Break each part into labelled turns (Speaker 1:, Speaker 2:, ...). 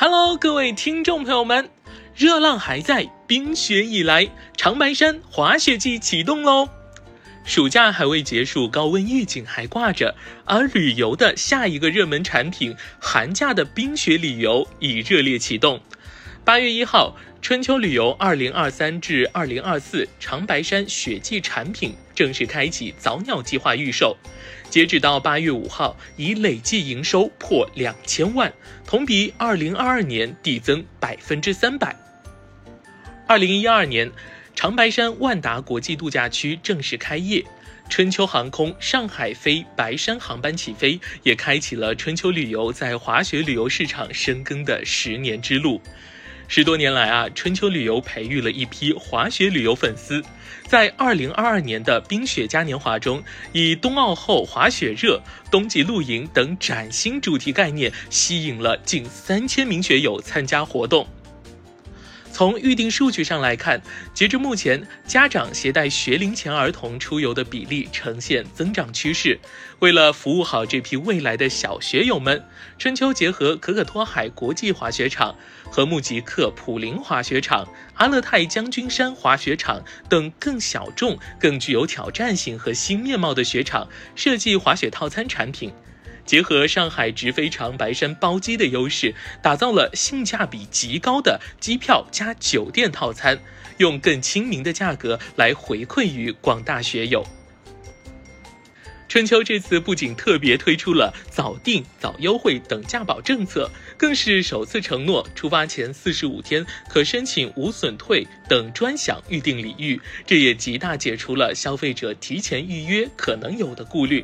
Speaker 1: Hello，各位听众朋友们，热浪还在，冰雪已来，长白山滑雪季启动喽。暑假还未结束，高温预警还挂着，而旅游的下一个热门产品——寒假的冰雪旅游已热烈启动。八月一号，春秋旅游二零二三至二零二四长白山雪季产品正式开启早鸟计划预售。截止到八月五号，已累计营收破两千万，同比二零二二年递增百分之三百。二零一二年，长白山万达国际度假区正式开业，春秋航空上海飞白山航班起飞，也开启了春秋旅游在滑雪旅游市场深耕的十年之路。十多年来啊，春秋旅游培育了一批滑雪旅游粉丝，在二零二二年的冰雪嘉年华中，以冬奥后滑雪热、冬季露营等崭新主题概念，吸引了近三千名雪友参加活动。从预定数据上来看，截至目前，家长携带学龄前儿童出游的比例呈现增长趋势。为了服务好这批未来的小学友们，春秋结合可可托海国际滑雪场、和木吉克普林滑雪场、阿勒泰将军山滑雪场等更小众、更具有挑战性和新面貌的雪场，设计滑雪套餐产品。结合上海直飞长白山包机的优势，打造了性价比极高的机票加酒店套餐，用更亲民的价格来回馈于广大学友。春秋这次不仅特别推出了早订早优惠等价保政策，更是首次承诺出发前四十五天可申请无损退等专享预订礼遇，这也极大解除了消费者提前预约可能有的顾虑。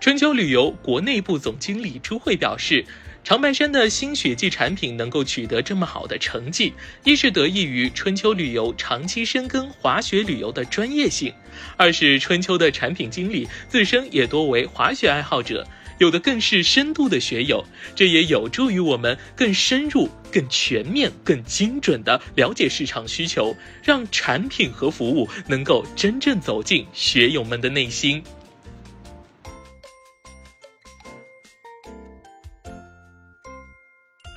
Speaker 1: 春秋旅游国内部总经理朱慧表示，长白山的新雪季产品能够取得这么好的成绩，一是得益于春秋旅游长期深耕滑雪旅游的专业性，二是春秋的产品经理自身也多为滑雪爱好者，有的更是深度的学友，这也有助于我们更深入、更全面、更精准地了解市场需求，让产品和服务能够真正走进学友们的内心。